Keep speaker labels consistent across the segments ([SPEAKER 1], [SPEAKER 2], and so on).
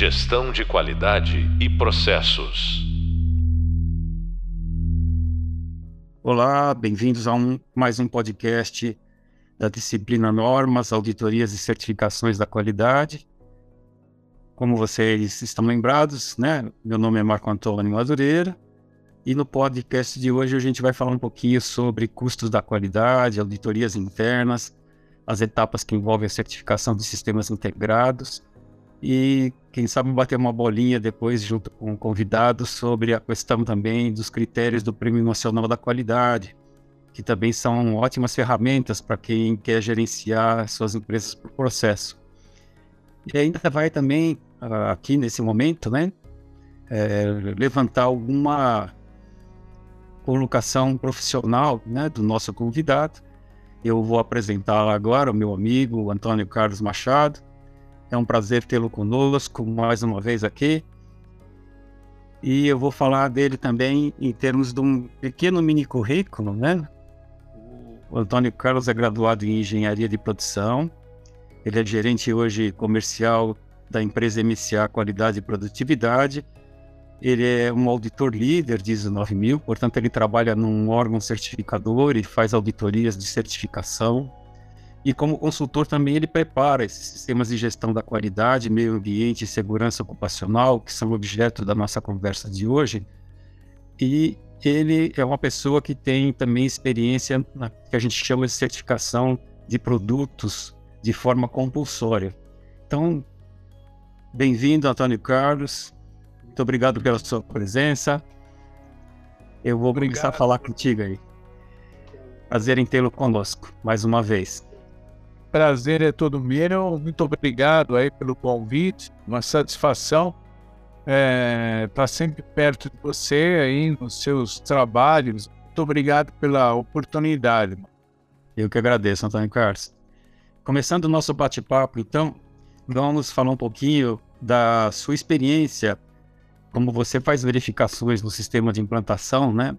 [SPEAKER 1] Gestão de qualidade e processos.
[SPEAKER 2] Olá, bem-vindos a um, mais um podcast da disciplina Normas, Auditorias e Certificações da Qualidade. Como vocês estão lembrados, né? Meu nome é Marco Antônio Madureira e no podcast de hoje a gente vai falar um pouquinho sobre custos da qualidade, auditorias internas, as etapas que envolvem a certificação de sistemas integrados e quem sabe bater uma bolinha depois junto com convidados sobre a questão também dos critérios do Prêmio Nacional da Qualidade, que também são ótimas ferramentas para quem quer gerenciar suas empresas por processo. E ainda vai também ah, aqui nesse momento, né, é, levantar alguma colocação profissional, né, do nosso convidado eu vou apresentar agora o meu amigo Antônio Carlos Machado. É um prazer tê-lo conosco mais uma vez aqui. E eu vou falar dele também em termos de um pequeno mini currículo, né? O Antônio Carlos é graduado em Engenharia de Produção. Ele é gerente hoje comercial da empresa MCA Qualidade e Produtividade ele é um auditor líder de ISO 9000, portanto, ele trabalha num órgão certificador e faz auditorias de certificação. E como consultor também ele prepara esses sistemas de gestão da qualidade, meio ambiente e segurança ocupacional, que são objeto da nossa conversa de hoje. E ele é uma pessoa que tem também experiência na que a gente chama de certificação de produtos de forma compulsória. Então, bem-vindo, Antônio Carlos. Muito obrigado pela sua presença. Eu vou obrigado. começar a falar contigo aí. Prazer em tê-lo conosco, mais uma vez.
[SPEAKER 3] Prazer é todo meu. Muito obrigado aí pelo convite. Uma satisfação é, estar tá sempre perto de você aí nos seus trabalhos. Muito obrigado pela oportunidade.
[SPEAKER 2] Eu que agradeço, Antônio Carlos. Começando o nosso bate-papo, então, vamos falar um pouquinho da sua experiência como você faz verificações no sistema de implantação, né?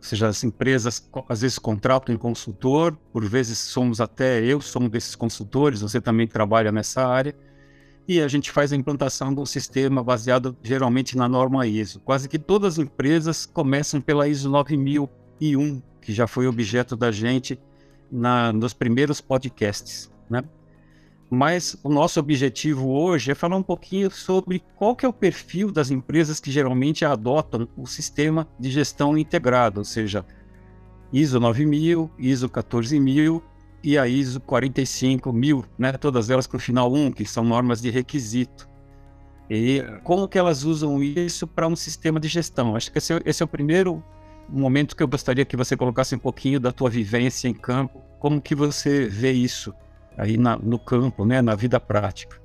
[SPEAKER 2] Ou seja, as empresas às vezes contratam um consultor, por vezes somos até eu sou um desses consultores, você também trabalha nessa área, e a gente faz a implantação de um sistema baseado geralmente na norma ISO. Quase que todas as empresas começam pela ISO 9001, que já foi objeto da gente na, nos primeiros podcasts, né? Mas o nosso objetivo hoje é falar um pouquinho sobre qual que é o perfil das empresas que geralmente adotam o sistema de gestão integrado, ou seja, ISO 9000, ISO 14000 e a ISO 45000, né? Todas elas com o final 1, que são normas de requisito. E como que elas usam isso para um sistema de gestão? Acho que esse é, esse é o primeiro momento que eu gostaria que você colocasse um pouquinho da tua vivência em campo, como que você vê isso aí na, no campo, né, na vida prática.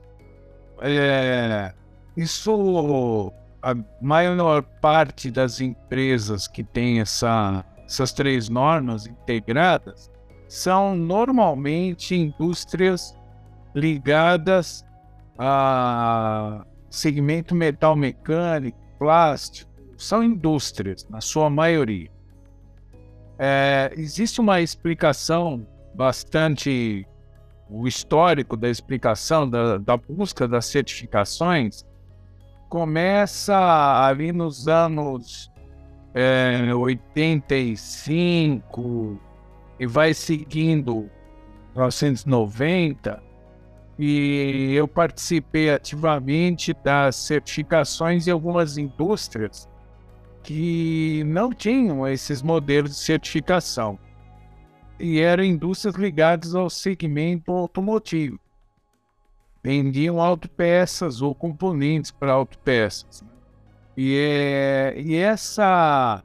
[SPEAKER 3] É, isso, a maior parte das empresas que tem essa, essas três normas integradas são normalmente indústrias ligadas a segmento metal mecânico, plástico, são indústrias, na sua maioria. É, existe uma explicação bastante o histórico da explicação, da, da busca das certificações, começa ali nos anos é, 85 e vai seguindo 1990 e eu participei ativamente das certificações em algumas indústrias que não tinham esses modelos de certificação e eram indústrias ligadas ao segmento automotivo. Vendiam autopeças ou componentes para autopeças. E, é, e essa,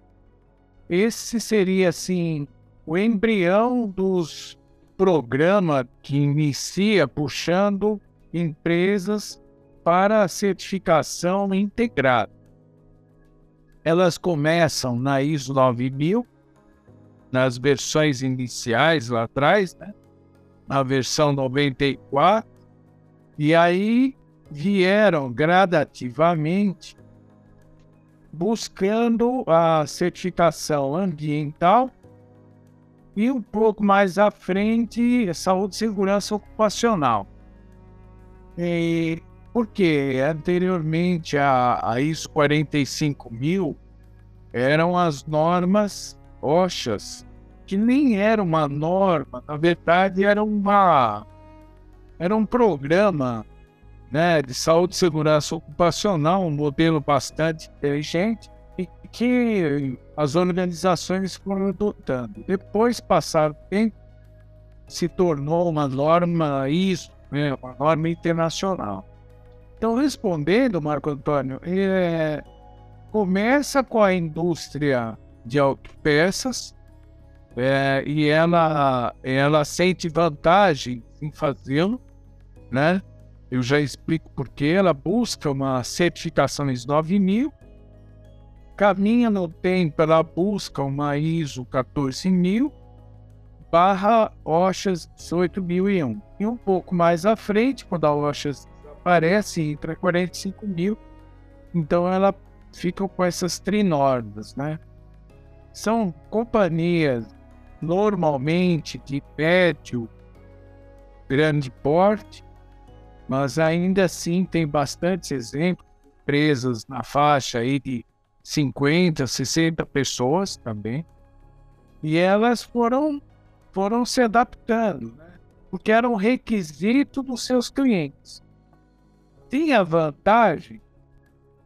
[SPEAKER 3] esse seria assim o embrião dos programas que inicia puxando empresas para a certificação integrada. Elas começam na ISO 9000, nas versões iniciais lá atrás, né? na versão 94, e aí vieram gradativamente buscando a certificação ambiental e um pouco mais à frente saúde e segurança ocupacional. E Porque anteriormente a, a ISO 45000 eram as normas OSHAs, que nem era uma norma, na verdade era uma era um programa né, de saúde e segurança ocupacional, um modelo bastante inteligente e que as organizações foram adotando. Depois, passar o tempo, se tornou uma norma ISO, né, uma norma internacional. Então, respondendo, Marco Antônio, é, começa com a indústria de autopeças é, e ela, ela sente vantagem em fazê-lo, né? Eu já explico por que ela busca uma certificação ISO 9000, caminha no tempo, ela busca uma ISO 14000 barra OSHAS 18001. E um pouco mais à frente, quando a OSHAS aparece, entra 45 mil, então ela fica com essas trinormas, né? São companhias normalmente de médio, grande porte, mas ainda assim tem bastantes exemplos, empresas na faixa aí de 50, 60 pessoas também, e elas foram, foram se adaptando, né? porque era um requisito dos seus clientes. Tinha vantagem,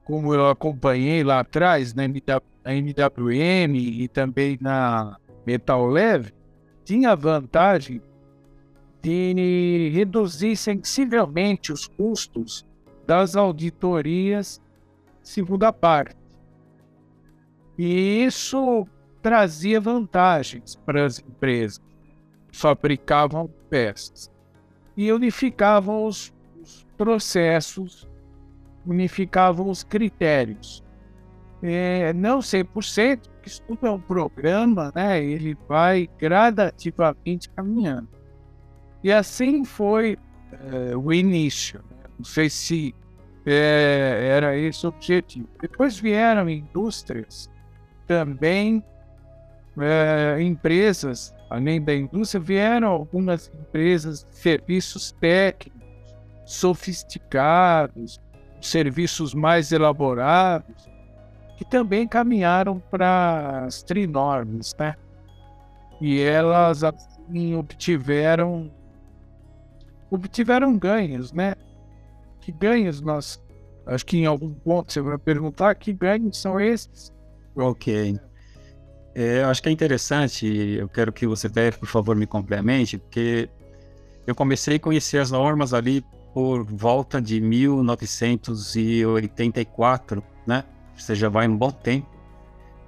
[SPEAKER 3] como eu acompanhei lá atrás, na MWM e também na Metal Leve, tinha vantagem de reduzir sensivelmente os custos das auditorias segunda parte. E isso trazia vantagens para as empresas que fabricavam peças e unificavam os, os processos, unificavam os critérios. É, não 100%, porque isso tudo é um programa, né? ele vai gradativamente caminhando. E assim foi é, o início. Né? Não sei se é, era esse o objetivo. Depois vieram indústrias, também é, empresas, além da indústria, vieram algumas empresas de serviços técnicos sofisticados, serviços mais elaborados, que também caminharam para as trinormes, né? E elas assim obtiveram obtiveram ganhos, né? Que ganhos nós. Acho que em algum ponto você vai perguntar que ganhos são esses.
[SPEAKER 2] Ok. É, eu acho que é interessante, eu quero que você até, por favor, me complemente, porque eu comecei a conhecer as normas ali por volta de 1984, né? Você já vai um bom tempo.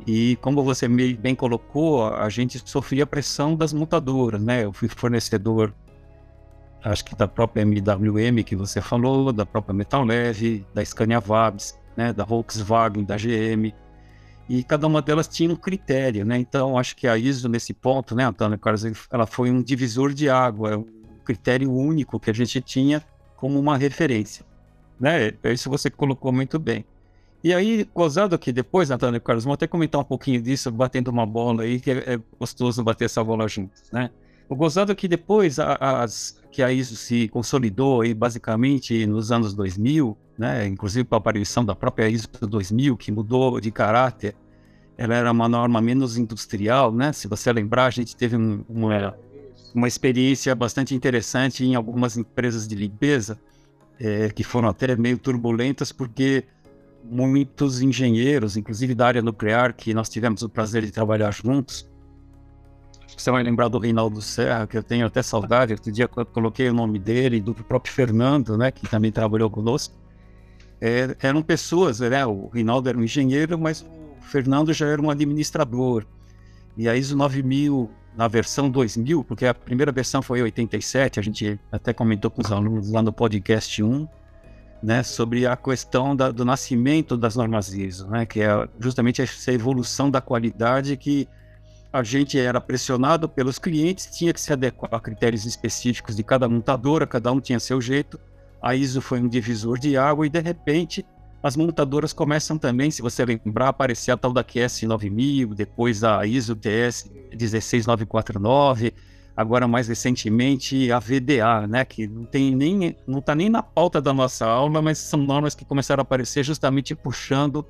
[SPEAKER 2] E como você bem colocou, a gente sofria pressão das montadoras, né? Eu fui fornecedor acho que da própria MWM que você falou, da própria Metal Leve, da Scania Vabs, né, da Volkswagen, da GM, e cada uma delas tinha um critério, né? Então acho que a ISO nesse ponto, né, Antônio Carlos, ela foi um divisor de água, um critério único que a gente tinha como uma referência, né? É isso você colocou muito bem. E aí, gozado que depois, Antônio Carlos, vamos até comentar um pouquinho disso, batendo uma bola aí, que é, é gostoso bater essa bola juntos, né? O gozado que depois a, as, que a ISO se consolidou aí basicamente nos anos 2000, né, inclusive com a aparição da própria ISO 2000, que mudou de caráter, ela era uma norma menos industrial, né? Se você lembrar, a gente teve um, uma, uma experiência bastante interessante em algumas empresas de limpeza, é, que foram até meio turbulentas, porque muitos engenheiros, inclusive da área nuclear, que nós tivemos o prazer de trabalhar juntos, você vai lembrar do Reinaldo Serra, que eu tenho até saudade. Outro dia eu coloquei o nome dele, do próprio Fernando, né, que também trabalhou conosco. É, eram pessoas, né? O Reinaldo era um engenheiro, mas o Fernando já era um administrador. E a ISO 9000, na versão 2000, porque a primeira versão foi 87, a gente até comentou com os alunos lá no podcast 1, né, sobre a questão da, do nascimento das normas ISO, né, que é justamente essa evolução da qualidade que a gente era pressionado pelos clientes, tinha que se adequar a critérios específicos de cada montadora, cada um tinha seu jeito. A ISO foi um divisor de água e de repente as montadoras começam também, se você lembrar, aparecer a tal da QS 9000, depois a ISO TS 16949, agora mais recentemente a VDA, né, que não tem nem não está nem na pauta da nossa aula, mas são normas que começaram a aparecer justamente puxando,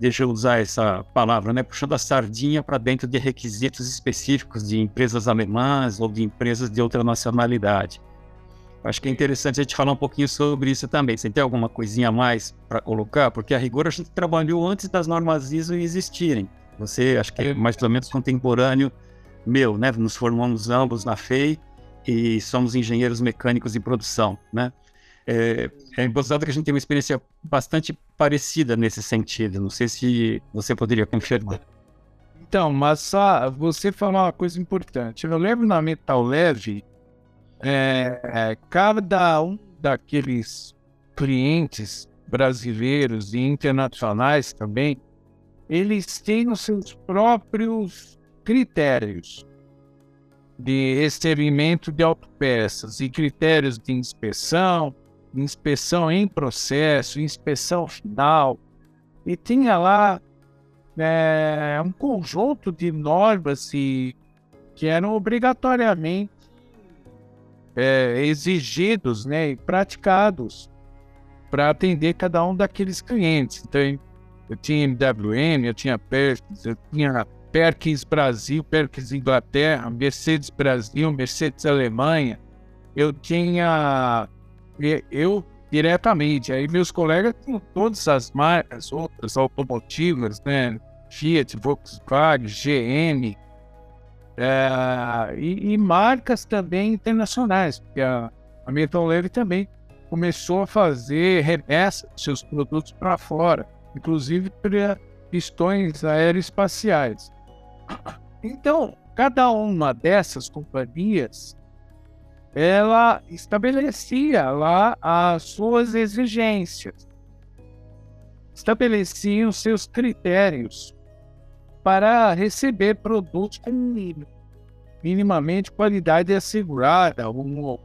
[SPEAKER 2] deixa eu usar essa palavra, né, puxando a sardinha para dentro de requisitos específicos de empresas alemãs ou de empresas de outra nacionalidade. Acho que é interessante a gente falar um pouquinho sobre isso também. Você tem alguma coisinha a mais para colocar? Porque a rigor a gente trabalhou antes das normas ISO existirem. Você, acho que é mais ou menos contemporâneo meu, né? Nos formamos ambos na FEI e somos engenheiros mecânicos de produção, né? É, é que a gente tem uma experiência bastante parecida nesse sentido. Não sei se você poderia confirmar.
[SPEAKER 3] Então, mas você falou uma coisa importante. Eu lembro na Metal Leve, é, é, cada um daqueles clientes brasileiros e internacionais também, eles têm os seus próprios critérios de recebimento de autopeças e critérios de inspeção, inspeção em processo, inspeção final. E tinha lá é, um conjunto de normas e, que eram obrigatoriamente é, exigidos né, e praticados para atender cada um daqueles clientes. Então, eu tinha MWM, eu tinha Perkins, eu tinha Perkins Brasil, Perkins Inglaterra, Mercedes Brasil, Mercedes Alemanha. Eu tinha. Eu diretamente, aí meus colegas tinham todas as marcas, outras automotivas, né? Fiat, Volkswagen, GM, é, e, e, marcas também internacionais, porque a, a Metal Leve também começou a fazer remessa de seus produtos para fora, inclusive para pistões aeroespaciais. Então, cada uma dessas companhias, ela estabelecia lá as suas exigências, estabelecia os seus critérios para receber produtos com minimamente qualidade assegurada, um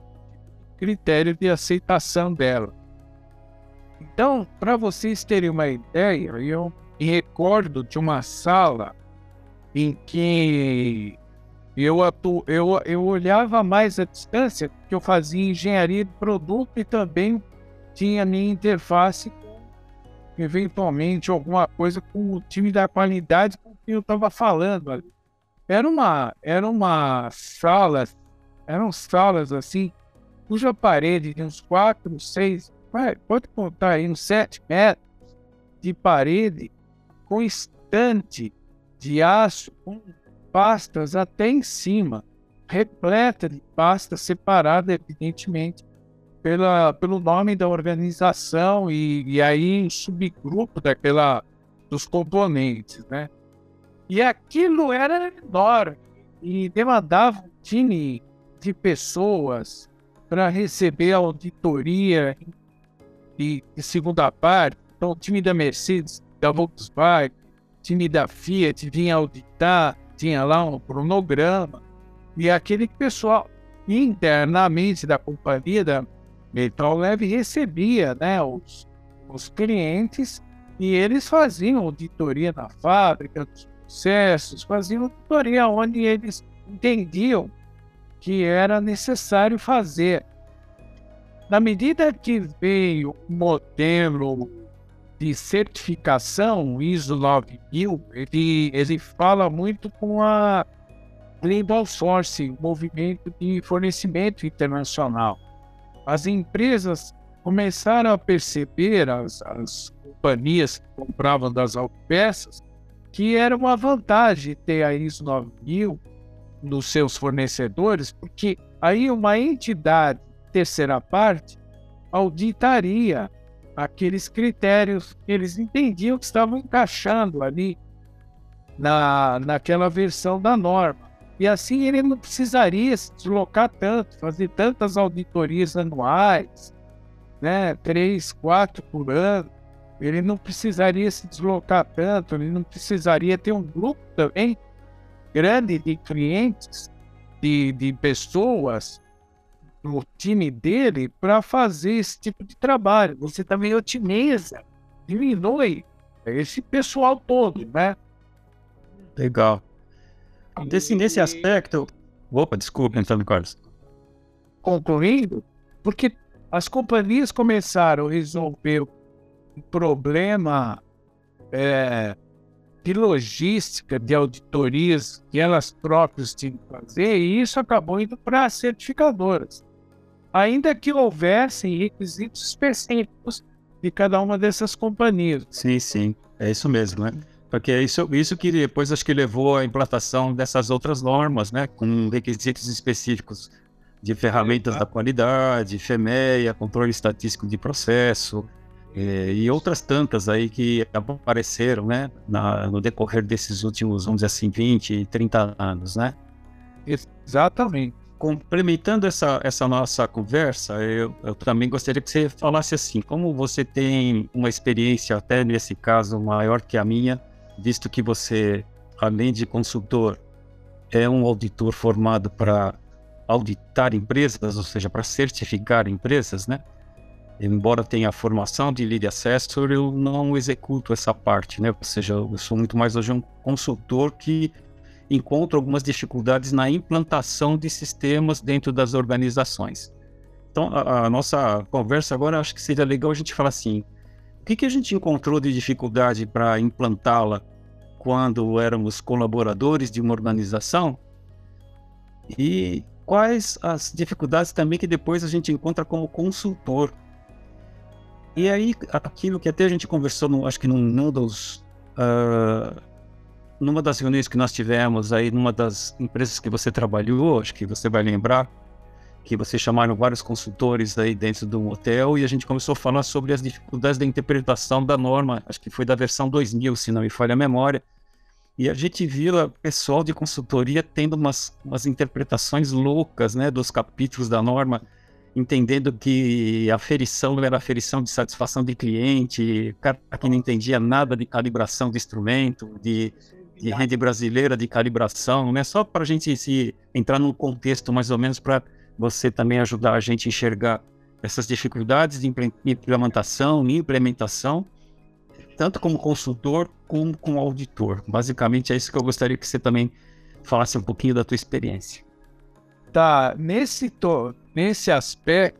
[SPEAKER 3] critério de aceitação dela. Então, para vocês terem uma ideia, eu me recordo de uma sala em que eu, atu, eu, eu olhava mais a distância, porque eu fazia engenharia de produto e também tinha minha interface com, eventualmente, alguma coisa com o time da qualidade com quem eu estava falando. Era uma, era uma sala, eram salas assim, cuja parede de uns 4, 6, pode contar aí, uns 7 metros de parede com estante de aço com pastas até em cima, repleta de pastas separada, evidentemente, pela, pelo nome da organização e, e aí um subgrupo daquela, dos componentes, né? E aquilo era enorme e demandava um time de pessoas para receber a auditoria de, de segunda parte. Então, o time da Mercedes, da Volkswagen, time da Fiat vinha auditar, tinha lá um cronograma, e aquele pessoal internamente da companhia da Metal Leve recebia né, os, os clientes e eles faziam auditoria na fábrica, dos processos, faziam auditoria onde eles entendiam que era necessário fazer. Na medida que veio o modelo de certificação ISO 9000, ele, ele fala muito com a Global Source, movimento de fornecimento internacional. As empresas começaram a perceber, as, as companhias que compravam das autopeças, que era uma vantagem ter a ISO 9000 nos seus fornecedores, porque aí uma entidade terceira parte auditaria aqueles critérios que eles entendiam que estavam encaixando ali na, naquela versão da norma. E assim ele não precisaria se deslocar tanto, fazer tantas auditorias anuais, né, três, quatro por ano. Ele não precisaria se deslocar tanto, ele não precisaria ter um grupo também grande de clientes, de, de pessoas no time dele para fazer esse tipo de trabalho. Você também otimiza, diminui esse pessoal todo, né?
[SPEAKER 2] Legal. Desse, nesse aspecto, Opa, desculpa, Antônio Carlos.
[SPEAKER 3] Concluindo, porque as companhias começaram a resolver um problema é, de logística, de auditorias que elas próprias tinham que fazer, e isso acabou indo para as certificadoras. Ainda que houvessem requisitos específicos de cada uma dessas companhias.
[SPEAKER 2] Sim, sim, é isso mesmo, né? Porque é isso, isso que depois acho que levou à implantação dessas outras normas, né? Com requisitos específicos de ferramentas da qualidade, FEMEA, controle estatístico de processo, é, e outras tantas aí que apareceram, né, na, no decorrer desses últimos, vamos dizer assim, 20, 30 anos, né?
[SPEAKER 3] Exatamente.
[SPEAKER 2] Complementando essa, essa nossa conversa, eu, eu também gostaria que você falasse assim, como você tem uma experiência, até nesse caso, maior que a minha, visto que você, além de consultor, é um auditor formado para auditar empresas, ou seja, para certificar empresas, né? embora tenha a formação de lead assessor, eu não executo essa parte, né? Ou seja, eu sou muito mais hoje um consultor que encontra algumas dificuldades na implantação de sistemas dentro das organizações. Então, a, a nossa conversa agora, acho que seria legal a gente falar assim: o que, que a gente encontrou de dificuldade para implantá-la quando éramos colaboradores de uma organização? E quais as dificuldades também que depois a gente encontra como consultor e aí, aquilo que até a gente conversou, no, acho que num, num dos. Uh, numa das reuniões que nós tivemos aí, numa das empresas que você trabalhou, acho que você vai lembrar, que vocês chamaram vários consultores aí dentro do hotel e a gente começou a falar sobre as dificuldades da interpretação da norma, acho que foi da versão 2000, se não me falha a memória. E a gente viu o pessoal de consultoria tendo umas, umas interpretações loucas, né, dos capítulos da norma entendendo que a ferição era a ferição de satisfação de cliente, cara que não entendia nada de calibração de instrumento, de, de rede brasileira de calibração, né? Só para a gente se entrar num contexto mais ou menos para você também ajudar a gente a enxergar essas dificuldades de implementação e implementação, tanto como consultor como como auditor. Basicamente é isso que eu gostaria que você também falasse um pouquinho da tua experiência.
[SPEAKER 3] Tá, nesse to nesse aspecto,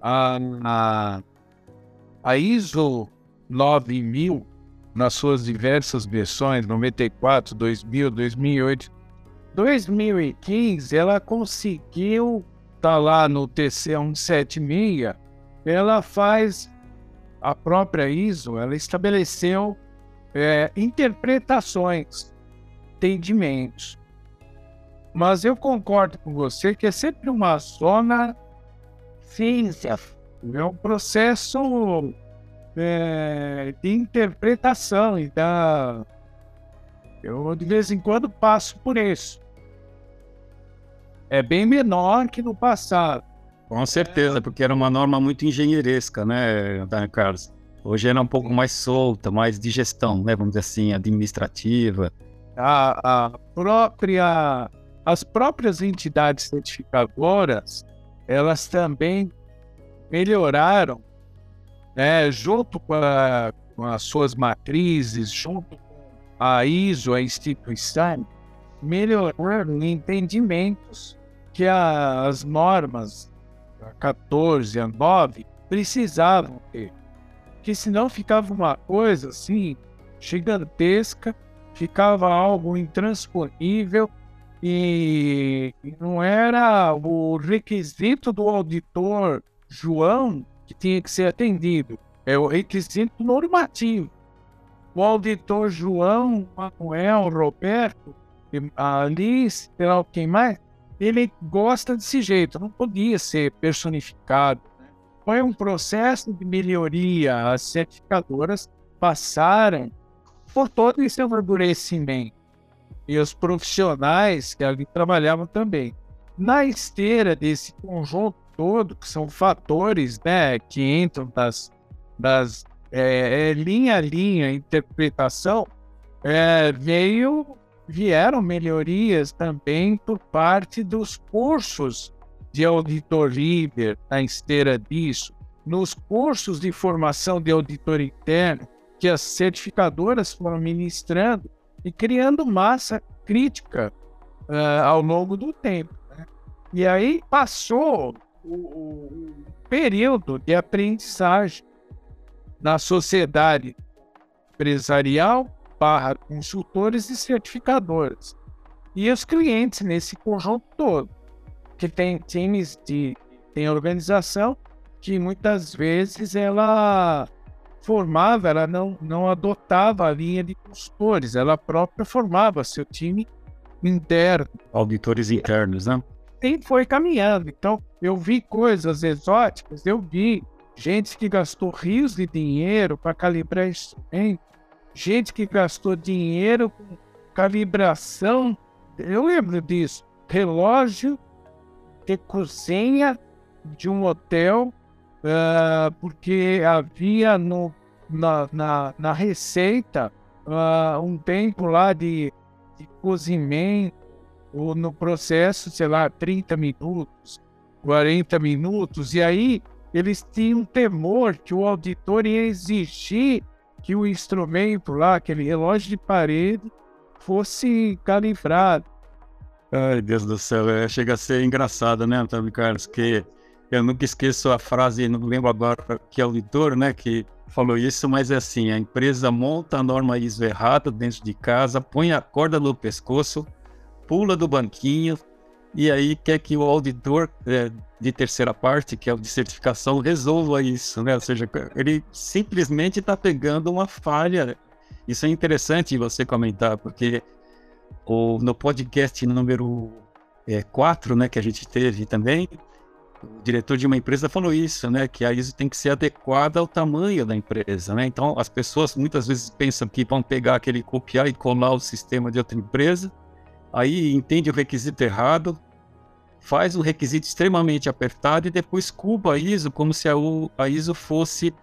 [SPEAKER 3] a, a, a ISO 9000, nas suas diversas versões, 94, 2000, 2008, 2015, ela conseguiu, tá lá no TC 176, ela faz a própria ISO, ela estabeleceu é, interpretações, entendimentos. Mas eu concordo com você que é sempre uma zona cinza. É um processo é, de interpretação. Então, eu de vez em quando passo por isso. É bem menor que no passado.
[SPEAKER 2] Com certeza, porque era uma norma muito engenheiresca, né, Antônio Carlos? Hoje era um pouco mais solta, mais de gestão, né, vamos dizer assim, administrativa.
[SPEAKER 3] A, a própria as próprias entidades certificadoras, elas também melhoraram, né, junto com, a, com as suas matrizes, junto com a ISO, a instituição, melhoraram entendimentos que a, as normas a 14, a 9 precisavam ter. Que senão ficava uma coisa assim gigantesca, ficava algo intransponível e não era o requisito do auditor João que tinha que ser atendido, é o requisito normativo. O auditor João, Manuel, Roberto, Alice, sei lá quem mais, ele gosta desse jeito, não podia ser personificado. Né? Foi um processo de melhoria, as certificadoras passaram por todo esse amadurecimento e os profissionais que ali trabalhavam também. Na esteira desse conjunto todo, que são fatores né, que entram das, das é, é, linha a linha, interpretação, é, veio, vieram melhorias também por parte dos cursos de auditor líder na esteira disso, nos cursos de formação de auditor interno que as certificadoras foram ministrando, e criando massa crítica uh, ao longo do tempo. Né? E aí passou o, o, período de aprendizagem na sociedade empresarial barra consultores e certificadores. E os clientes nesse conjunto todo, que tem times de tem organização que muitas vezes ela formava, ela não, não adotava a linha de consultores, ela própria formava seu time interno.
[SPEAKER 2] Auditores internos, né?
[SPEAKER 3] E foi caminhando. Então, eu vi coisas exóticas, eu vi gente que gastou rios de dinheiro para calibrar instrumento, gente que gastou dinheiro com calibração. Eu lembro disso. Relógio de cozinha de um hotel, uh, porque havia no, na, na, na receita uh, um tempo lá de, de cozimento, ou no processo, sei lá, 30 minutos, 40 minutos, e aí eles tinham temor que o auditor ia exigir que o instrumento lá, aquele relógio de parede, fosse calibrado.
[SPEAKER 2] Ai, Deus do céu, é, chega a ser engraçado, né, Antônio Carlos? Que eu nunca esqueço a frase, não lembro agora que auditor, né, que falou isso, mas é assim: a empresa monta a norma ISO errada dentro de casa, põe a corda no pescoço, pula do banquinho, e aí quer que o auditor é, de terceira parte, que é o de certificação, resolva isso, né? Ou seja, ele simplesmente está pegando uma falha. Isso é interessante você comentar, porque o, no podcast número 4, é, né, que a gente teve também, o diretor de uma empresa falou isso, né, que a ISO tem que ser adequada ao tamanho da empresa, né? Então, as pessoas muitas vezes pensam que vão pegar aquele copiar e colar o sistema de outra empresa, aí entende o requisito errado, faz o requisito extremamente apertado e depois culpa a ISO como se a, a ISO fosse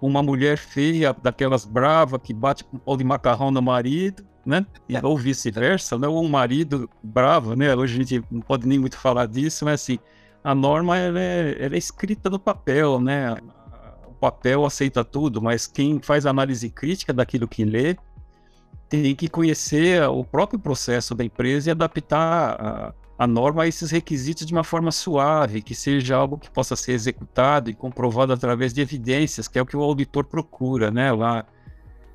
[SPEAKER 2] uma mulher feia, daquelas brava que bate com pau de macarrão no marido, né? E, ou vice-versa, né? Ou um marido bravo, né? Hoje a gente não pode nem muito falar disso, mas assim, a norma ela é, ela é escrita no papel, né? O papel aceita tudo, mas quem faz análise crítica daquilo que lê tem que conhecer o próprio processo da empresa e adaptar a, a norma a esses requisitos de uma forma suave, que seja algo que possa ser executado e comprovado através de evidências, que é o que o auditor procura, né, lá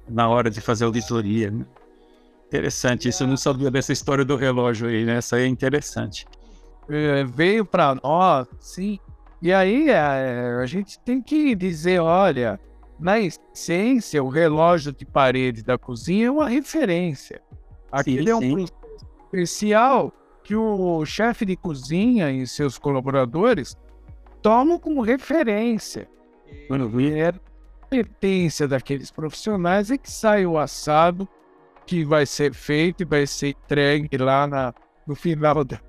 [SPEAKER 2] na hora de fazer auditoria. Né? Interessante, isso eu não sabia dessa história do relógio aí, né? Essa aí é interessante.
[SPEAKER 3] É, veio para nós, sim. E aí é, a gente tem que dizer, olha, na essência, o relógio de parede da cozinha é uma referência. Aquele sim, é um sim. especial que o chefe de cozinha e seus colaboradores tomam como referência. E é a competência daqueles profissionais é que sai o assado que vai ser feito e vai ser entregue lá na, no final da,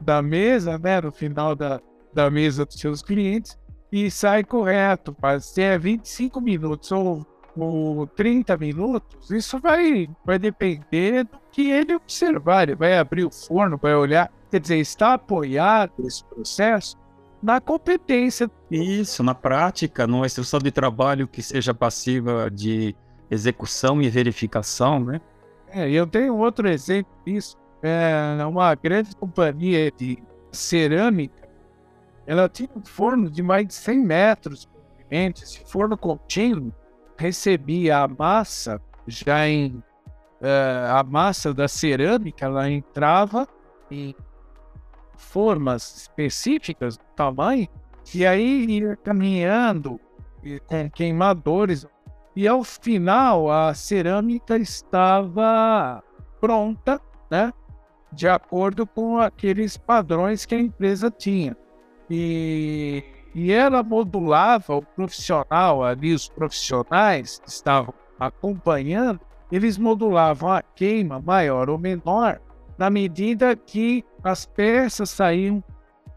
[SPEAKER 3] da mesa, né? No final da, da mesa dos seus clientes e sai correto, mas se é 25 minutos ou, ou 30 minutos, isso vai, vai depender do que ele observar. Ele vai abrir o forno, vai olhar, quer dizer, está apoiado esse processo na competência.
[SPEAKER 2] Isso, na prática, numa instrução de trabalho que seja passiva de execução e verificação, né?
[SPEAKER 3] É, eu tenho outro exemplo disso. É uma grande companhia de cerâmica ela tinha um forno de mais de 100 metros de comprimento. Esse forno contínuo recebia a massa já em uh, a massa da cerâmica, ela entrava em formas específicas do tamanho e aí ia caminhando com queimadores e ao final a cerâmica estava pronta, né? De acordo com aqueles padrões que a empresa tinha. E, e ela modulava o profissional ali, os profissionais que estavam acompanhando, eles modulavam a queima maior ou menor na medida que as peças saíam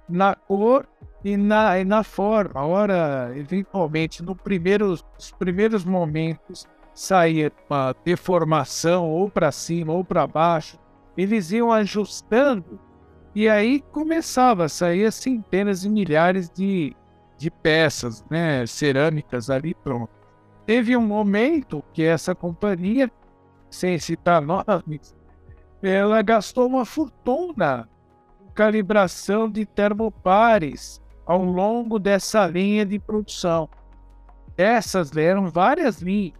[SPEAKER 3] na cor e na, e na forma. Ora, eventualmente, no primeiro, nos primeiros momentos, saía uma deformação ou para cima ou para baixo. Eles iam ajustando e aí começava a sair centenas e milhares de, de peças, né, cerâmicas ali pronto. Teve um momento que essa companhia, sem citar nomes, ela gastou uma fortuna com calibração de termopares ao longo dessa linha de produção. Essas eram várias linhas.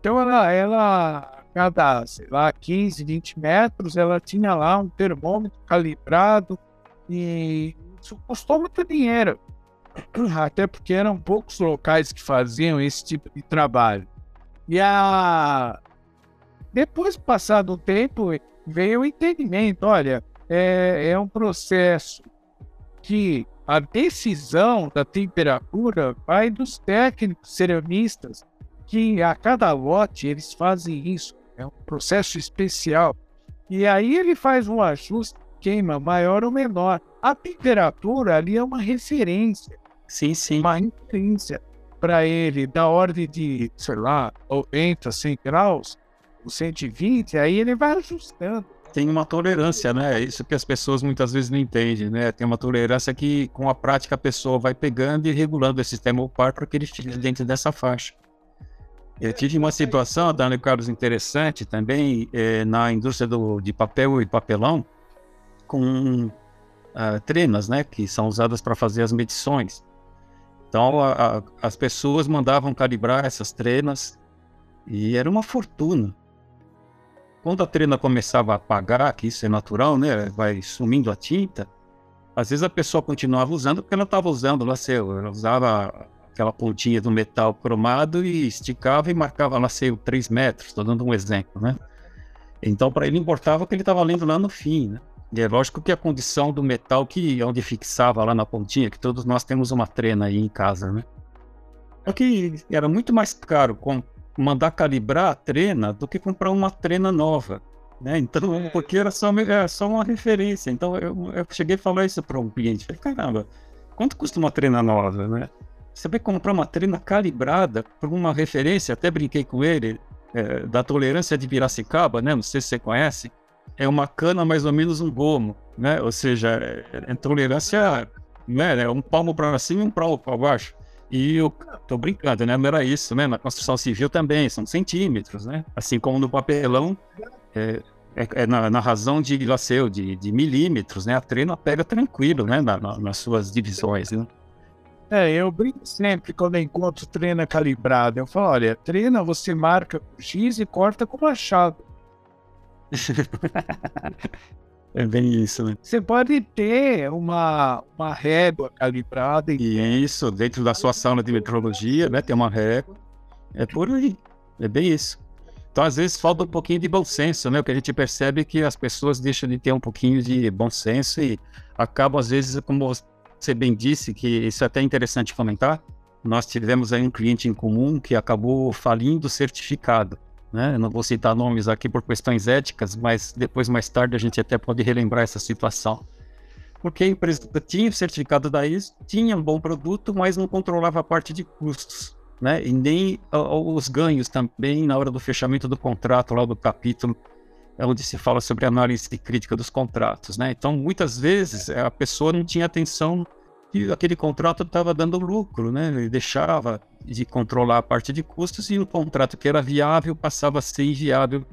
[SPEAKER 3] Então ela, ela cada, sei lá, 15, 20 metros, ela tinha lá um termômetro calibrado e isso custou muito dinheiro. Até porque eram poucos locais que faziam esse tipo de trabalho. E a... depois, passado um tempo, veio o entendimento: olha, é, é um processo que a decisão da temperatura vai dos técnicos ceramistas, que a cada lote eles fazem isso. É um processo especial. E aí ele faz um ajuste queima maior ou menor. A temperatura ali é uma referência.
[SPEAKER 2] Sim, sim.
[SPEAKER 3] Uma referência para ele da ordem de, sei lá, 90, 100 graus, o 120, aí ele vai ajustando.
[SPEAKER 2] Tem uma tolerância, né? Isso que as pessoas muitas vezes não entendem, né? Tem uma tolerância que, com a prática, a pessoa vai pegando e regulando esse sistema par para que ele fique dentro dessa faixa. Eu tive uma situação, Dani Carlos, interessante também é, na indústria do, de papel e papelão, com uh, trenas, né, que são usadas para fazer as medições. Então, a, a, as pessoas mandavam calibrar essas trenas e era uma fortuna. Quando a trena começava a apagar, que isso é natural, né, vai sumindo a tinta, às vezes a pessoa continuava usando porque ela estava usando lá ela usava aquela pontinha do metal cromado e esticava e marcava lá seu 3 metros, estou dando um exemplo, né? Então, para ele importava o que ele estava lendo lá no fim, né? E é lógico que a condição do metal que onde fixava lá na pontinha, que todos nós temos uma trena aí em casa, né? É que era muito mais caro com, mandar calibrar a trena do que comprar uma trena nova, né? Então, é. porque era só, era só uma referência. Então, eu, eu cheguei a falar isso para um cliente. Caramba, quanto custa uma trena nova, né? Você vai comprar uma trena calibrada por uma referência, até brinquei com ele, é, da tolerância de Piracicaba, né? Não sei se você conhece é uma cana mais ou menos um gomo, né? Ou seja, é, é tolerância, né? É um palmo para cima e um palmo para baixo. E eu tô brincando, né? Não era isso, né? Na construção civil também, são centímetros, né? Assim como no papelão, é, é, é na, na, razão de, lá de, de, milímetros, né? A trena pega tranquilo, né? Na, na, nas suas divisões, né?
[SPEAKER 3] É, eu brinco sempre quando encontro trena calibrada. Eu falo, olha, trena você marca com X e corta com machado.
[SPEAKER 2] é bem isso, né?
[SPEAKER 3] Você pode ter uma, uma régua calibrada.
[SPEAKER 2] E isso, dentro da sua sala de metrologia, né? Tem uma régua. É por aí. É bem isso. Então, às vezes, falta um pouquinho de bom senso, né? Porque a gente percebe é que as pessoas deixam de ter um pouquinho de bom senso e acabam, às vezes, como você bem disse, que isso é até interessante comentar. Nós tivemos aí um cliente em comum que acabou falindo certificado. Né? Eu não vou citar nomes aqui por questões éticas, mas depois, mais tarde, a gente até pode relembrar essa situação. Porque a empresa tinha o certificado da ISO, tinha um bom produto, mas não controlava a parte de custos. Né? E nem os ganhos também na hora do fechamento do contrato, lá do capítulo, é onde se fala sobre análise crítica dos contratos. Né? Então, muitas vezes, a pessoa não tinha atenção que aquele contrato estava dando lucro, né? Ele deixava de controlar a parte de custos e o contrato que era viável passava a ser inviável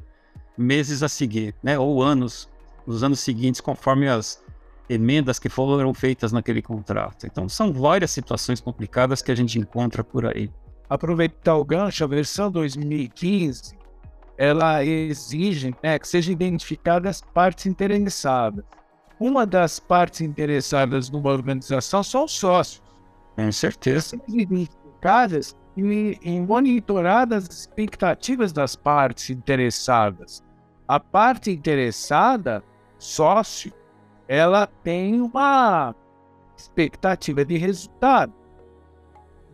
[SPEAKER 2] meses a seguir, né? Ou anos, nos anos seguintes, conforme as emendas que foram feitas naquele contrato. Então, são várias situações complicadas que a gente encontra por aí.
[SPEAKER 3] Aproveitar o gancho, a versão 2015, ela exige né, que sejam identificadas partes interessadas uma das partes interessadas numa organização são os sócios.
[SPEAKER 2] Com certeza.
[SPEAKER 3] Identificadas e, e monitoradas as expectativas das partes interessadas. A parte interessada, sócio, ela tem uma expectativa de resultado.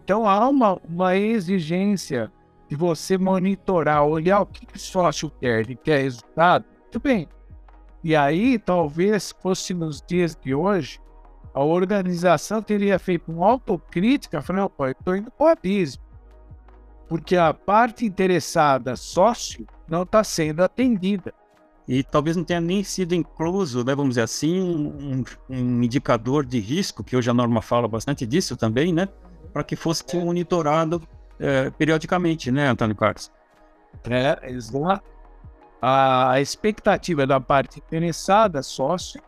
[SPEAKER 3] Então há uma, uma exigência de você monitorar, olhar o que o sócio quer, ele quer resultado. Muito bem, e aí, talvez fosse nos dias de hoje, a organização teria feito uma autocrítica, falando, pô, eu estou indo para o abismo. Porque a parte interessada, sócio, não está sendo atendida.
[SPEAKER 2] E talvez não tenha nem sido incluso, né, vamos dizer assim, um, um indicador de risco, que hoje a norma fala bastante disso também, né? Para que fosse monitorado é, periodicamente, né, Antônio Carlos?
[SPEAKER 3] É, exato. a expectativa da parte interessada, sócio,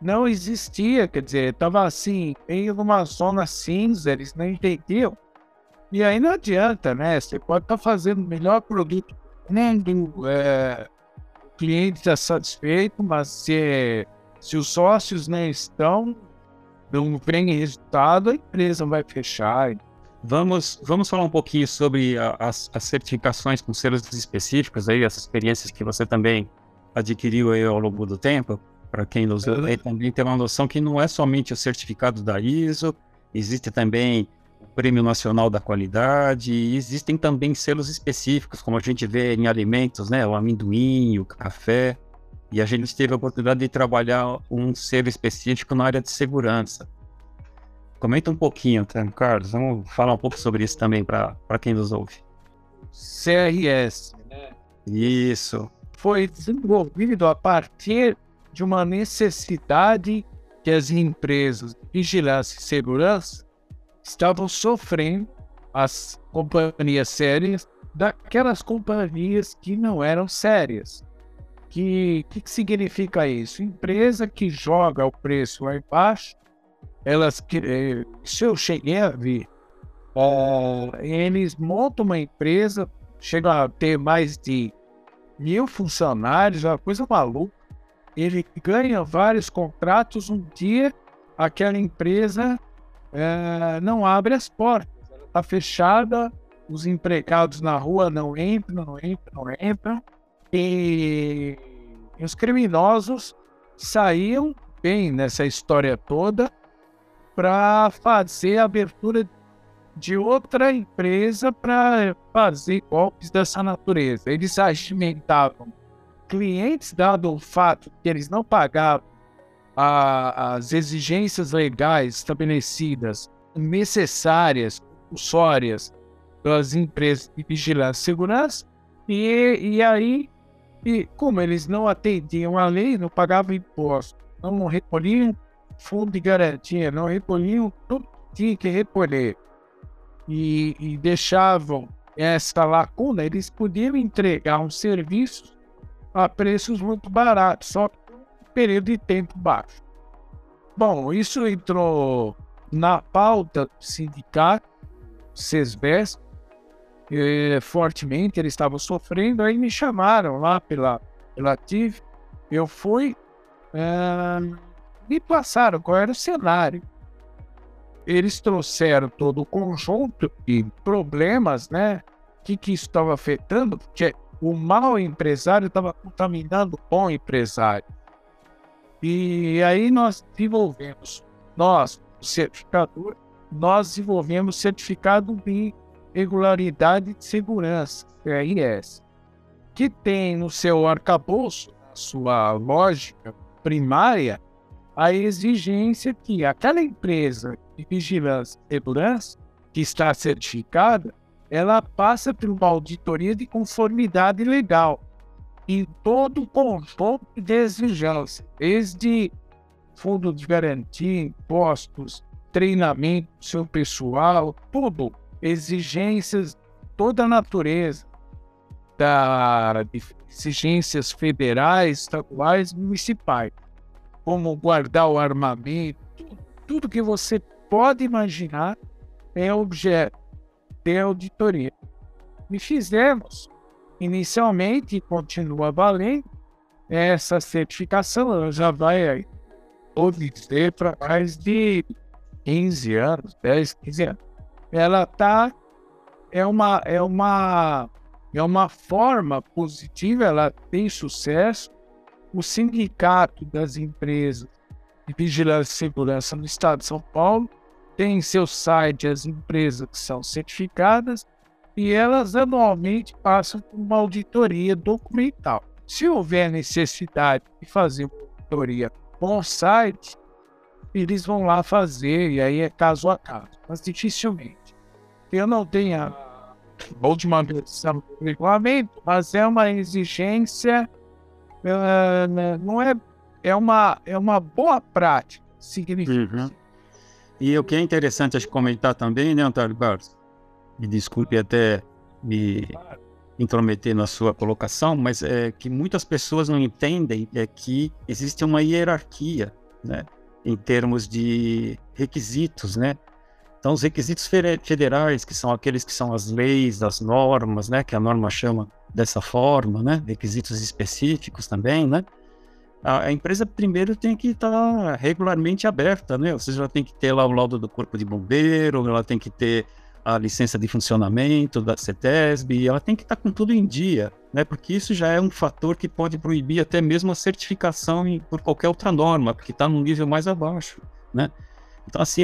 [SPEAKER 3] não existia, quer dizer, estava assim, meio numa zona cinza, eles não entendiam. E aí não adianta, né? Você pode estar tá fazendo o melhor produto do mundo, é, o cliente está satisfeito, mas se, se os sócios não estão, não vem resultado, a empresa vai fechar.
[SPEAKER 2] Vamos, vamos falar um pouquinho sobre a, as, as, certificações com selos específicos, aí, as experiências que você também adquiriu aí ao longo do tempo, para quem nos vê também tem uma noção que não é somente o certificado da ISO, existe também o Prêmio Nacional da Qualidade, e existem também selos específicos, como a gente vê em alimentos, né, o amendoim, o café, e a gente teve a oportunidade de trabalhar um selo específico na área de segurança. Comenta um pouquinho, tá, Carlos? Vamos falar um pouco sobre isso também para quem nos ouve.
[SPEAKER 3] CRS, né?
[SPEAKER 2] Isso.
[SPEAKER 3] Foi desenvolvido a partir de uma necessidade que as empresas de vigilância e segurança estavam sofrendo, as companhias sérias, daquelas companhias que não eram sérias. Que que, que significa isso? Empresa que joga o preço lá embaixo elas que eh, se eu cheguei a ver, é, eles montam uma empresa, chegam a ter mais de mil funcionários, é uma coisa maluca. Ele ganha vários contratos, um dia aquela empresa é, não abre as portas, ela está fechada, os empregados na rua não entram, não entram, não entram, e os criminosos saíam bem nessa história toda para fazer a abertura de outra empresa para fazer golpes dessa natureza. Eles alimentavam clientes, dado o fato que eles não pagavam a, as exigências legais estabelecidas necessárias, compulsórias das empresas de vigilância e segurança, e, e aí, e como eles não atendiam a lei, não pagavam imposto, não recolhiam fundo de garantia, não recolhiam tudo que tinha que recolher. E, e deixavam essa lacuna, eles podiam entregar um serviço a preços muito baratos, só período de tempo baixo. Bom, isso entrou na pauta do sindicato, SESBES, fortemente, eles estavam sofrendo, aí me chamaram lá pela, pela TIV, eu fui, uh, me passaram qual era o cenário. Eles trouxeram todo o conjunto de problemas, né? O que, que isso estava afetando? Porque o mau empresário estava contaminando o bom empresário. E aí nós desenvolvemos, nós, o certificador, nós desenvolvemos certificado de regularidade de segurança, CRS, que tem no seu arcabouço, na sua lógica primária, a exigência que aquela empresa de vigilância e segurança que está certificada, ela passa por uma auditoria de conformidade legal em todo o conjunto de exigências, desde fundo de garantia, impostos, treinamento do seu pessoal, tudo, exigências toda a natureza da exigências federais, estaduais, municipais como guardar o armamento, tudo que você pode imaginar é objeto de auditoria. E fizemos, inicialmente, e continua valendo, essa certificação, ela já vai aí, dizer, para mais de 15 anos, 10, 15 anos. Ela tá, é uma, é uma, é uma forma positiva, ela tem sucesso, o Sindicato das Empresas de Vigilância e Segurança no Estado de São Paulo tem em seu site as empresas que são certificadas e elas anualmente passam por uma auditoria documental. Se houver necessidade de fazer uma auditoria com o site, eles vão lá fazer, e aí é caso a caso, mas dificilmente. Eu não tenho a última versão do regulamento, mas é uma exigência não é, é, uma, é uma boa prática, significa. Uhum.
[SPEAKER 2] E o que é interessante a comentar também, né, Antônio Barros? Me desculpe até me intrometer na sua colocação, mas é que muitas pessoas não entendem é que existe uma hierarquia, né, em termos de requisitos, né? Então, os requisitos federais, que são aqueles que são as leis, as normas, né, que a norma chama dessa forma, né, requisitos específicos também, né? A, empresa primeiro tem que estar tá regularmente aberta, né? Ou seja, ela tem que ter lá o laudo do corpo de bombeiro, ela tem que ter a licença de funcionamento da CETESB, ela tem que estar com tudo em dia, né? Porque isso já é um fator que pode proibir até mesmo a certificação por qualquer outra norma, porque está num nível mais abaixo, né? Então, assim,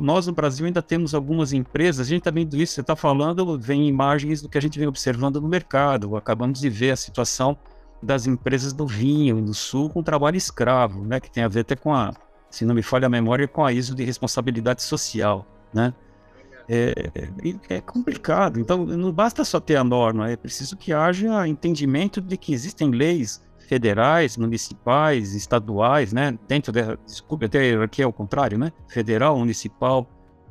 [SPEAKER 2] nós no Brasil ainda temos algumas empresas, a gente está vendo isso, você está falando, vem imagens do que a gente vem observando no mercado. Acabamos de ver a situação das empresas do vinho do sul com trabalho escravo, né? Que tem a ver até com a, se não me falha a memória, com a ISO de responsabilidade social, né? É, é, é, complicado. Então, não basta só ter a norma, é preciso que haja entendimento de que existem leis federais, municipais, estaduais, né? Dentro da. Desculpe, até aqui é o contrário, né? Federal, municipal,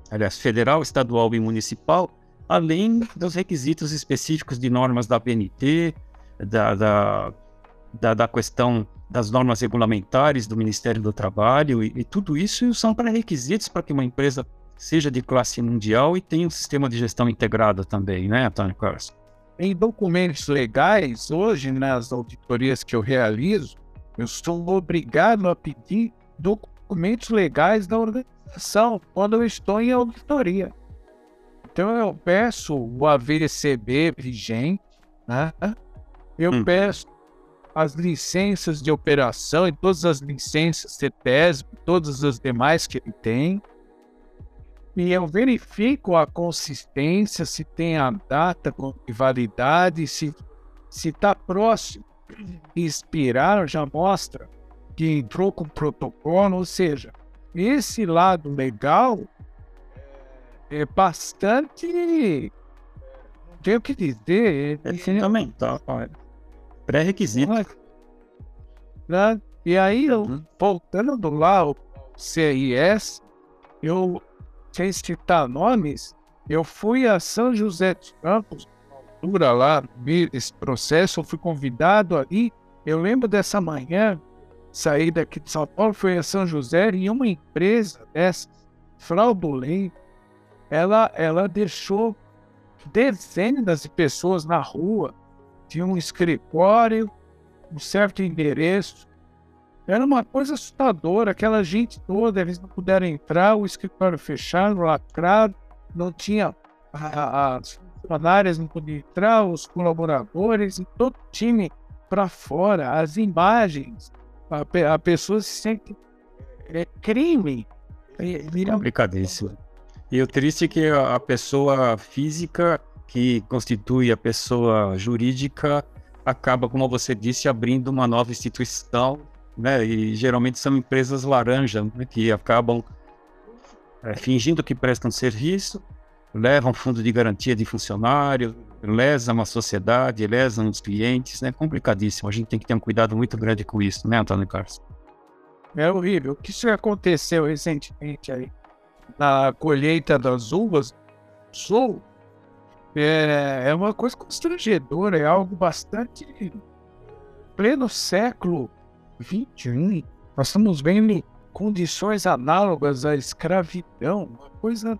[SPEAKER 2] aliás, federal, estadual e municipal, além dos requisitos específicos de normas da BNT, da, da, da, da questão das normas regulamentares do Ministério do Trabalho, e, e tudo isso são pré-requisitos para que uma empresa seja de classe mundial e tenha um sistema de gestão integrado também, né, Antônio Carlos?
[SPEAKER 3] Em documentos legais, hoje, nas auditorias que eu realizo, eu sou obrigado a pedir documentos legais da organização quando eu estou em auditoria. Então, eu peço o AVCB vigente, né? eu hum. peço as licenças de operação e todas as licenças CETESB, todas as demais que ele tem e eu verifico a consistência, se tem a data de validade, se está próximo de expirar, já mostra que entrou com protocolo, ou seja, esse lado legal é bastante. Não tenho o que dizer.
[SPEAKER 2] É fundamental, pré-requisito.
[SPEAKER 3] Né? E aí, uhum. voltando lá, o CIS, eu sem citar nomes, eu fui a São José dos Campos, altura lá, esse processo, eu fui convidado ali. Eu lembro dessa manhã, saí daqui de São Paulo, fui a São José e uma empresa dessa, fraudulenta, ela, ela deixou dezenas de pessoas na rua, tinha um escritório, um certo endereço, era uma coisa assustadora, aquela gente toda, eles não puderam entrar, o escritório fechado, lacrado, não tinha as funcionárias não podiam entrar, os colaboradores e todo o time para fora, as imagens, a, a pessoa se sente é crime.
[SPEAKER 2] É complicadíssimo. E o triste é que a pessoa física que constitui a pessoa jurídica acaba, como você disse, abrindo uma nova instituição né? E geralmente são empresas laranja né? que acabam é, fingindo que prestam serviço, levam fundo de garantia de funcionário, lesam a sociedade, lesam os clientes, né? Complicadíssimo. A gente tem que ter um cuidado muito grande com isso, né, Antônio Carlos?
[SPEAKER 3] É horrível. O que isso aconteceu recentemente aí na colheita das uvas sul é, é uma coisa constrangedora, é algo bastante pleno século 21, nós estamos vendo condições análogas à escravidão, uma coisa.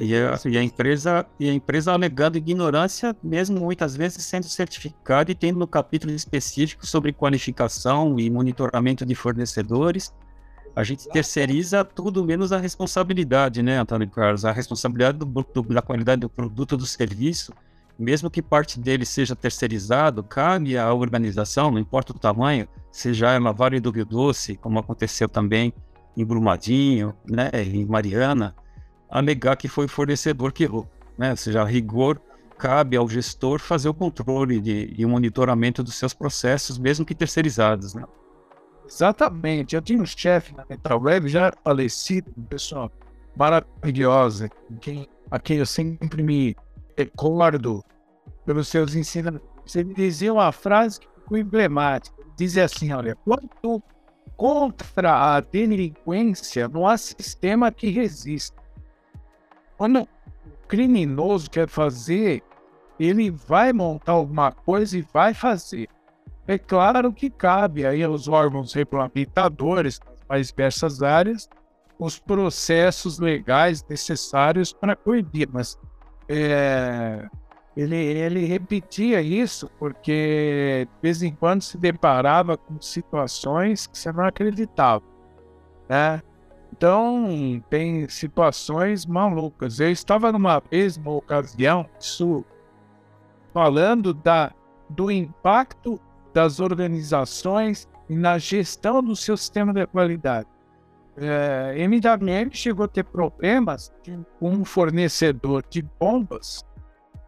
[SPEAKER 2] E a, e a, empresa e a empresa alegando ignorância, mesmo muitas vezes sendo certificada e tendo no capítulo específico sobre qualificação e monitoramento de fornecedores, a gente terceiriza tudo menos a responsabilidade, né, Antônio Carlos? A responsabilidade do, do, da qualidade do produto do serviço mesmo que parte dele seja terceirizado, cabe à organização, não importa o tamanho, seja ela Vale do Rio Doce, como aconteceu também em Brumadinho, né, em Mariana, alegar que foi o fornecedor que errou. Né? Ou seja, a rigor cabe ao gestor fazer o controle de, e o monitoramento dos seus processos, mesmo que terceirizados. Né?
[SPEAKER 3] Exatamente. Eu tinha um chefe na MetalWeb já falecido, pessoal maravilhosa, quem, a quem eu sempre me recordo pelos seus ensinamentos. Ele dizia uma frase que ficou emblemática. Dizia assim: olha, quanto contra a delinquência, não há sistema que resista. Quando o criminoso quer fazer ele vai montar alguma coisa e vai fazer. É claro que cabe aí aos órgãos regulamentadores, mais diversas áreas, os processos legais necessários para coibir, mas é, ele, ele repetia isso porque de vez em quando se deparava com situações que você não acreditava, né? Então, tem situações malucas. Eu estava numa mesma ocasião, isso falando da, do impacto das organizações na gestão do seu sistema de qualidade. É, MWM chegou a ter problemas com um fornecedor de bombas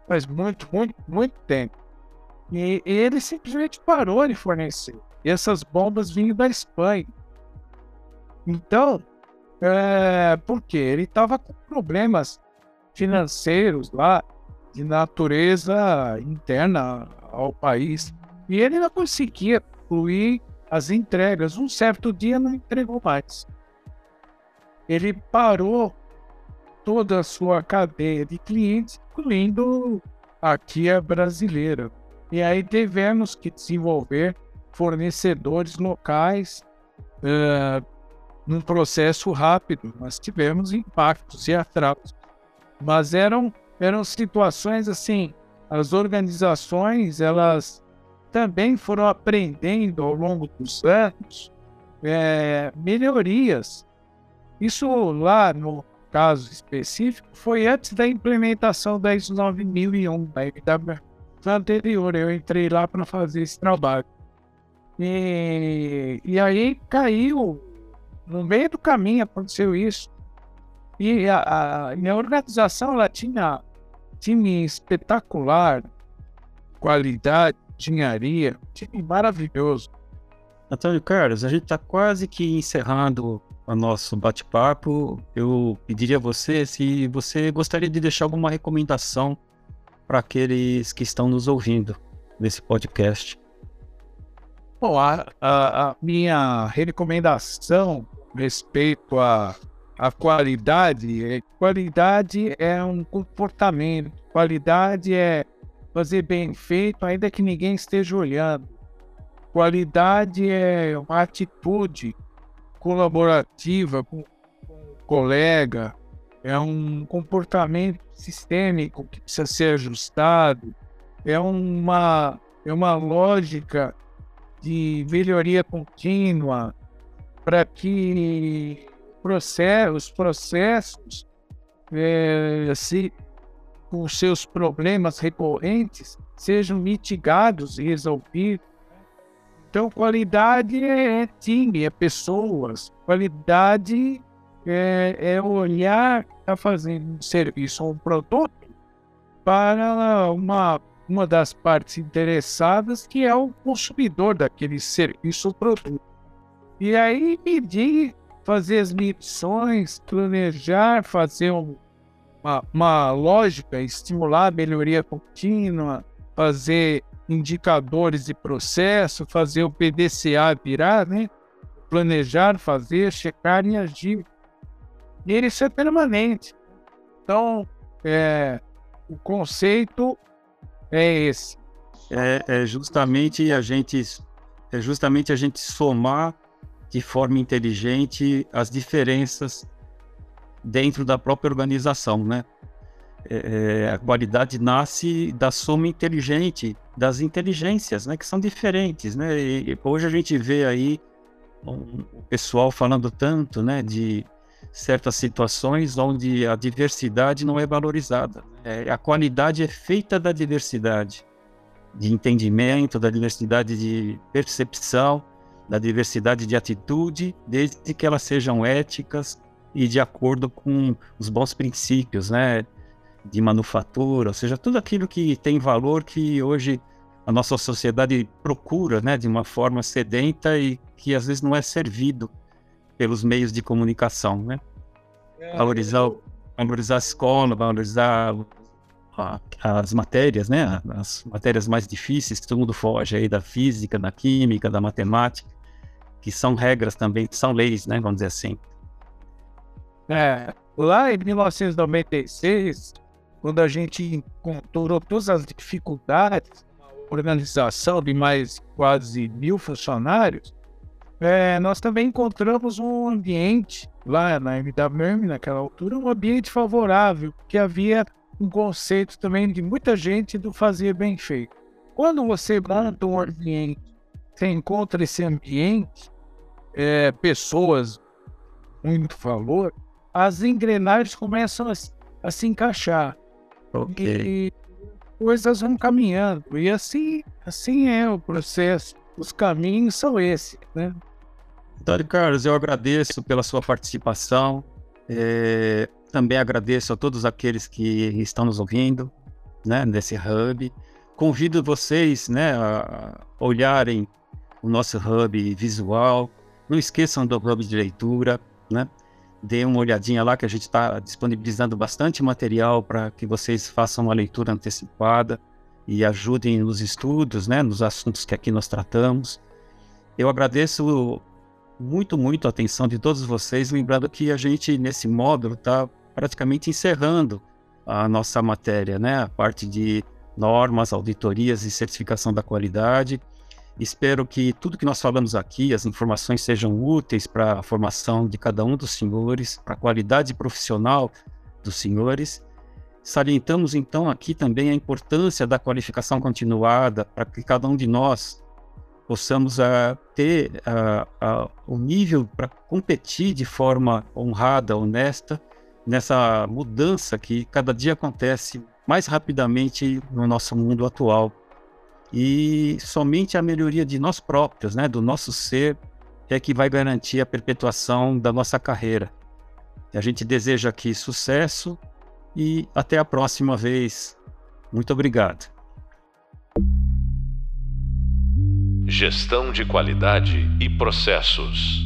[SPEAKER 3] faz muito, muito, muito tempo. E, ele simplesmente parou de fornecer. E essas bombas vinham da Espanha. Então, é, porque ele estava com problemas financeiros lá, de natureza interna ao país. E ele não conseguia concluir as entregas. Um certo dia não entregou mais. Ele parou toda a sua cadeia de clientes, incluindo a brasileira. E aí tivemos que desenvolver fornecedores locais uh, num processo rápido. Nós tivemos impactos e atrasos. Mas eram, eram situações assim, as organizações, elas também foram aprendendo ao longo dos anos é, melhorias. Isso lá no caso específico foi antes da implementação da ISO 9001, da MW anterior. Eu entrei lá para fazer esse trabalho. E, e aí caiu, no meio do caminho aconteceu isso. E a, a minha organização ela tinha time espetacular, qualidade, engenharia, time maravilhoso.
[SPEAKER 2] Antônio Carlos, a gente está quase que encerrando o nosso bate-papo. Eu pediria a você se você gostaria de deixar alguma recomendação para aqueles que estão nos ouvindo nesse podcast.
[SPEAKER 3] Bom, a, a, a minha recomendação respeito à a, a qualidade, é, qualidade é um comportamento, qualidade é fazer bem feito, ainda que ninguém esteja olhando. Qualidade é uma atitude colaborativa com, com o colega, é um comportamento sistêmico que precisa ser ajustado, é uma, é uma lógica de melhoria contínua para que os processos é, se com seus problemas recorrentes sejam mitigados e resolvidos. Então, qualidade é time, é pessoas. Qualidade é, é olhar, está fazendo um serviço ou um produto para uma, uma das partes interessadas, que é o consumidor daquele serviço ou produto. E aí medir, fazer as medições, planejar, fazer um, uma, uma lógica, estimular a melhoria contínua, fazer indicadores de processo, fazer o PDCA virar, né? Planejar, fazer, checar e agir. E isso é permanente. Então, é, o conceito é esse.
[SPEAKER 2] É, é, justamente a gente é justamente a gente somar de forma inteligente as diferenças dentro da própria organização, né? É, é, a qualidade nasce da soma inteligente das inteligências, né, que são diferentes, né? E hoje a gente vê aí um, o pessoal falando tanto, né, de certas situações onde a diversidade não é valorizada. É, a qualidade é feita da diversidade de entendimento, da diversidade de percepção, da diversidade de atitude, desde que elas sejam éticas e de acordo com os bons princípios, né? De manufatura, ou seja, tudo aquilo que tem valor que hoje a nossa sociedade procura, né, de uma forma sedenta e que às vezes não é servido pelos meios de comunicação, né? É, valorizar, valorizar a escola, valorizar as matérias, né? As matérias mais difíceis que todo mundo foge aí da física, da química, da matemática, que são regras também, são leis, né? Vamos dizer assim.
[SPEAKER 3] É, lá em 1996, quando a gente encontrou todas as dificuldades, organização de mais quase mil funcionários, é, nós também encontramos um ambiente lá na MWM, naquela altura, um ambiente favorável, que havia um conceito também de muita gente do fazer bem feito. Quando você monta um ambiente, você encontra esse ambiente, é, pessoas muito valor, as engrenagens começam a, a se encaixar.
[SPEAKER 2] Ok.
[SPEAKER 3] E coisas vão caminhando. E assim, assim é o processo. Os caminhos são esses, né?
[SPEAKER 2] Dário Carlos, eu agradeço pela sua participação. É, também agradeço a todos aqueles que estão nos ouvindo, né, nesse hub. Convido vocês, né, a olharem o nosso hub visual. Não esqueçam do hub de leitura, né? Dê uma olhadinha lá que a gente está disponibilizando bastante material para que vocês façam uma leitura antecipada e ajudem nos estudos, né, nos assuntos que aqui nós tratamos. Eu agradeço muito, muito a atenção de todos vocês, lembrando que a gente, nesse módulo, está praticamente encerrando a nossa matéria, né? A parte de normas, auditorias e certificação da qualidade. Espero que tudo que nós falamos aqui, as informações sejam úteis para a formação de cada um dos senhores, para a qualidade profissional dos senhores. Salientamos então aqui também a importância da qualificação continuada para que cada um de nós possamos uh, ter uh, uh, o nível para competir de forma honrada, honesta, nessa mudança que cada dia acontece mais rapidamente no nosso mundo atual. E somente a melhoria de nós próprios, né, do nosso ser, é que vai garantir a perpetuação da nossa carreira. A gente deseja aqui sucesso e até a próxima vez. Muito obrigado.
[SPEAKER 1] Gestão de qualidade e processos.